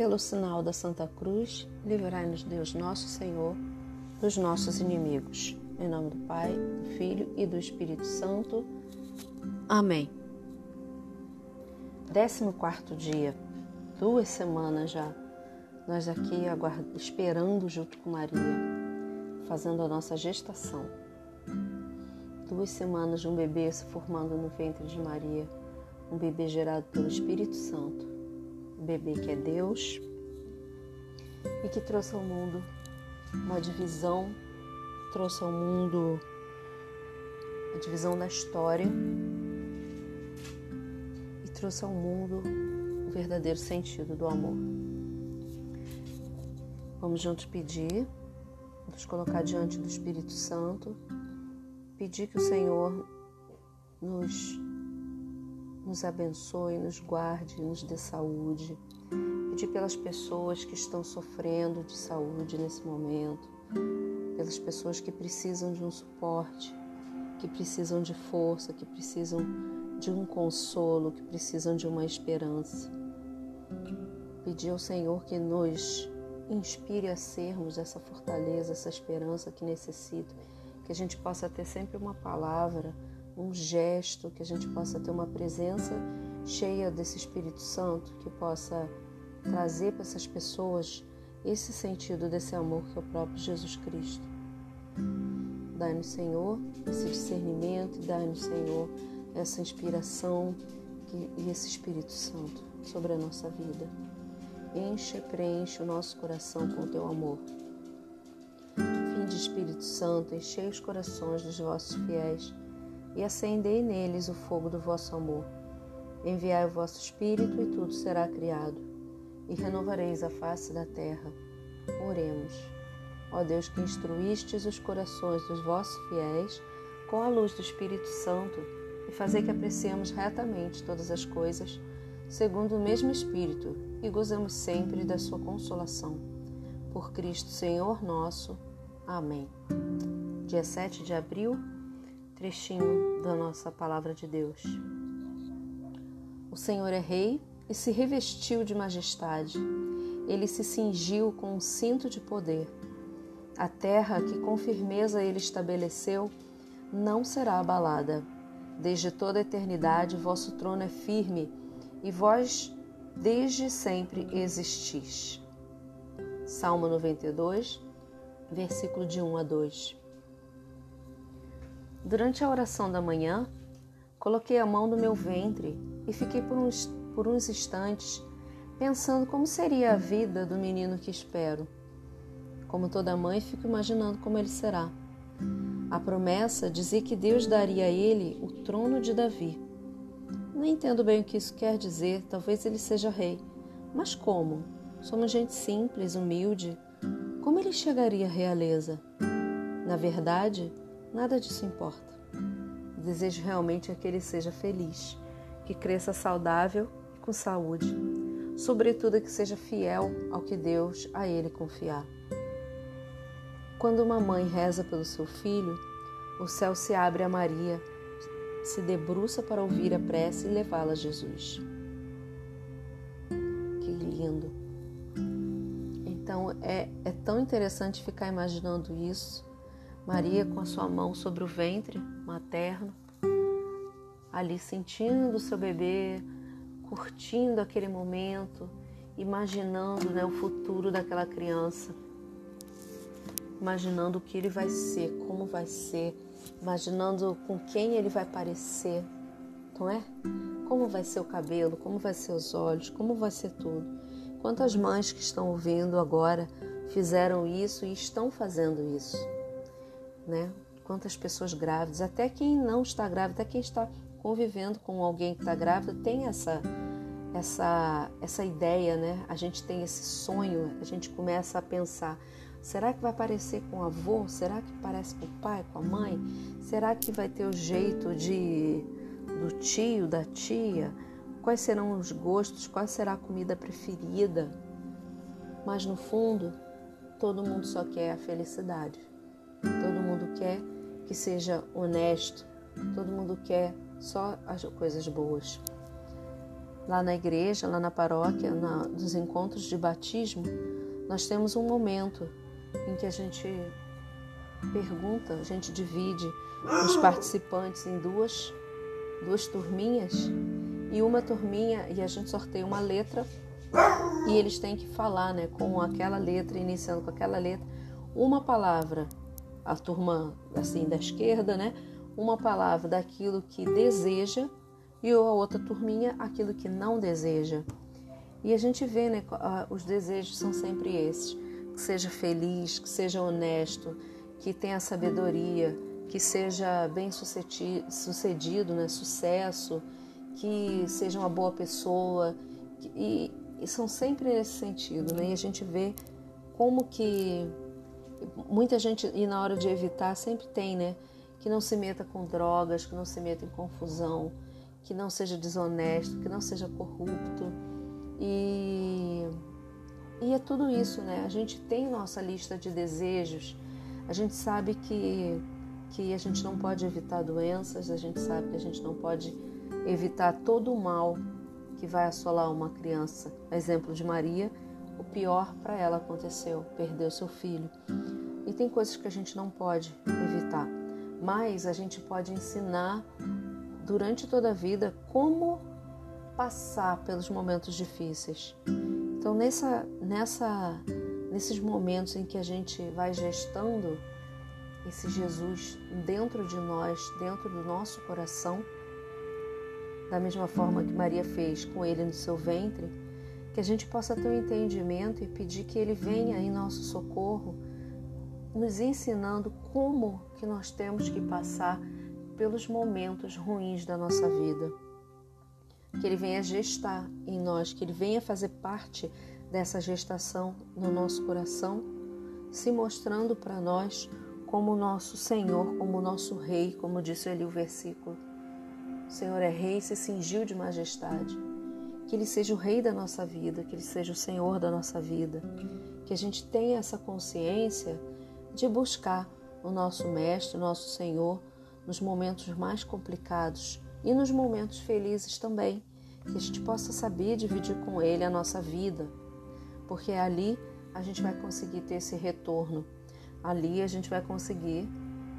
pelo sinal da Santa Cruz, livrai-nos Deus nosso Senhor dos nossos inimigos. Em nome do Pai, do Filho e do Espírito Santo. Amém. 14 dia, duas semanas já, nós aqui esperando junto com Maria, fazendo a nossa gestação. Duas semanas de um bebê se formando no ventre de Maria, um bebê gerado pelo Espírito Santo, bebê que é Deus e que trouxe ao mundo uma divisão, trouxe ao mundo a divisão da história trouxe ao mundo o verdadeiro sentido do amor. Vamos juntos pedir, nos colocar diante do Espírito Santo, pedir que o Senhor nos, nos abençoe, nos guarde, nos dê saúde. Pedir pelas pessoas que estão sofrendo de saúde nesse momento, pelas pessoas que precisam de um suporte, que precisam de força, que precisam de um consolo, que precisam de uma esperança. Pedir ao Senhor que nos inspire a sermos essa fortaleza, essa esperança que necessito, que a gente possa ter sempre uma palavra, um gesto, que a gente possa ter uma presença cheia desse Espírito Santo, que possa trazer para essas pessoas esse sentido desse amor que é o próprio Jesus Cristo. Dai-nos, Senhor, esse discernimento, dai-nos, Senhor, essa inspiração e esse Espírito Santo sobre a nossa vida. Enche e preenche o nosso coração com o teu amor. Vinde, Espírito Santo, enchei os corações dos vossos fiéis e acendei neles o fogo do vosso amor. Enviai o vosso Espírito e tudo será criado, e renovareis a face da terra. Oremos. Ó Deus que instruístes os corações dos vossos fiéis com a luz do Espírito Santo, e fazer que apreciemos retamente todas as coisas, segundo o mesmo Espírito, e gozemos sempre da sua consolação. Por Cristo Senhor nosso. Amém. Dia 7 de abril, trechinho da nossa palavra de Deus. O Senhor é Rei e se revestiu de majestade. Ele se cingiu com um cinto de poder. A terra que com firmeza ele estabeleceu não será abalada. Desde toda a eternidade vosso trono é firme e vós desde sempre existis. Salmo 92, versículo de 1 a 2. Durante a oração da manhã, coloquei a mão no meu ventre e fiquei por uns, por uns instantes pensando como seria a vida do menino que espero. Como toda mãe, fico imaginando como ele será. A promessa dizia que Deus daria a ele o trono de Davi. Não entendo bem o que isso quer dizer, talvez ele seja rei. Mas como? Somos gente simples, humilde. Como ele chegaria à realeza? Na verdade, nada disso importa. O desejo realmente é que ele seja feliz, que cresça saudável e com saúde, sobretudo que seja fiel ao que Deus a ele confiar. Quando uma mãe reza pelo seu filho, o céu se abre a Maria, se debruça para ouvir a prece e levá-la a Jesus. Que lindo! Então é, é tão interessante ficar imaginando isso. Maria com a sua mão sobre o ventre materno, ali sentindo o seu bebê, curtindo aquele momento, imaginando né, o futuro daquela criança imaginando o que ele vai ser, como vai ser, imaginando com quem ele vai parecer, não é? Como vai ser o cabelo, como vai ser os olhos, como vai ser tudo. Quantas mães que estão ouvindo agora fizeram isso e estão fazendo isso, né? Quantas pessoas grávidas, até quem não está grávida, até quem está convivendo com alguém que está grávida tem essa essa essa ideia, né? A gente tem esse sonho, a gente começa a pensar Será que vai parecer com o avô? Será que parece com o pai, com a mãe? Será que vai ter o jeito de do tio, da tia? Quais serão os gostos? Qual será a comida preferida? Mas no fundo, todo mundo só quer a felicidade. Todo mundo quer que seja honesto. Todo mundo quer só as coisas boas. lá na igreja, lá na paróquia, na, nos encontros de batismo, nós temos um momento em que a gente pergunta, a gente divide os participantes em duas, duas turminhas e uma turminha e a gente sorteia uma letra e eles têm que falar, né, com aquela letra, iniciando com aquela letra, uma palavra, a turma assim da esquerda, né, uma palavra daquilo que deseja e a outra turminha aquilo que não deseja. E a gente vê, né, os desejos são sempre esses: que seja feliz, que seja honesto, que tenha sabedoria, que seja bem sucedido, né, sucesso, que seja uma boa pessoa. E, e são sempre nesse sentido, né? E a gente vê como que muita gente, e na hora de evitar, sempre tem, né? Que não se meta com drogas, que não se meta em confusão, que não seja desonesto, que não seja corrupto. E, e é tudo isso, né? A gente tem nossa lista de desejos, a gente sabe que, que a gente não pode evitar doenças, a gente sabe que a gente não pode evitar todo o mal que vai assolar uma criança. Exemplo de Maria, o pior para ela aconteceu, perdeu seu filho. E tem coisas que a gente não pode evitar, mas a gente pode ensinar durante toda a vida como passar pelos momentos difíceis. Então, nessa, nessa, nesses momentos em que a gente vai gestando esse Jesus dentro de nós, dentro do nosso coração, da mesma forma que Maria fez com ele no seu ventre, que a gente possa ter um entendimento e pedir que ele venha em nosso socorro, nos ensinando como que nós temos que passar pelos momentos ruins da nossa vida. Que ele venha gestar em nós, que ele venha fazer parte dessa gestação no nosso coração, se mostrando para nós como nosso Senhor, como nosso Rei, como disse ali o versículo o Senhor é rei e se cingiu de majestade. Que Ele seja o rei da nossa vida, que Ele seja o Senhor da nossa vida. Que a gente tenha essa consciência de buscar o nosso Mestre, o nosso Senhor, nos momentos mais complicados e nos momentos felizes também. Que a gente possa saber dividir com Ele a nossa vida, porque ali a gente vai conseguir ter esse retorno. Ali a gente vai conseguir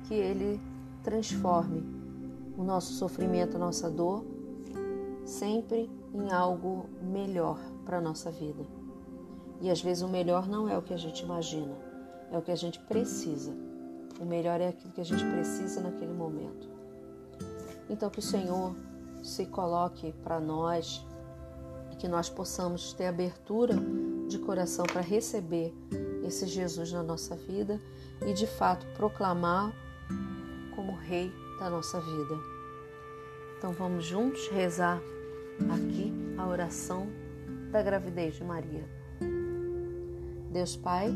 que Ele transforme o nosso sofrimento, a nossa dor, sempre em algo melhor para a nossa vida. E às vezes o melhor não é o que a gente imagina, é o que a gente precisa. O melhor é aquilo que a gente precisa naquele momento. Então que o Senhor se coloque para nós que nós possamos ter abertura de coração para receber esse Jesus na nossa vida e de fato proclamar como Rei da nossa vida. Então vamos juntos rezar aqui a oração da gravidez de Maria. Deus Pai,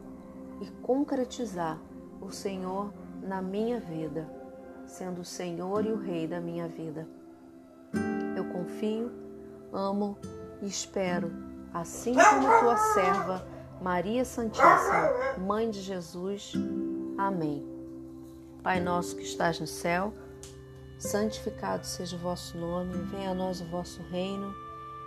e concretizar o Senhor na minha vida, sendo o Senhor e o Rei da minha vida. Eu confio, amo e espero, assim como tua serva Maria Santíssima, Mãe de Jesus. Amém. Pai nosso que estás no céu, Santificado seja o vosso nome, venha a nós o vosso reino,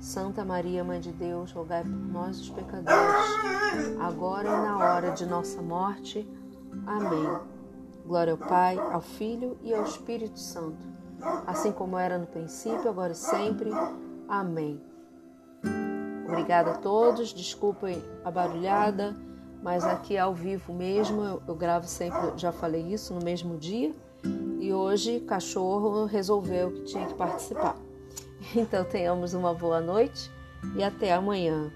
Santa Maria, Mãe de Deus, rogai por nós, os pecadores, agora e na hora de nossa morte. Amém. Glória ao Pai, ao Filho e ao Espírito Santo, assim como era no princípio, agora e sempre. Amém. Obrigada a todos, desculpem a barulhada mas aqui ao vivo mesmo, eu, gravo sempre, já falei isso, no mesmo dia. E hoje, cachorro resolveu que tinha que participar. Então, tenhamos uma boa noite e até amanhã.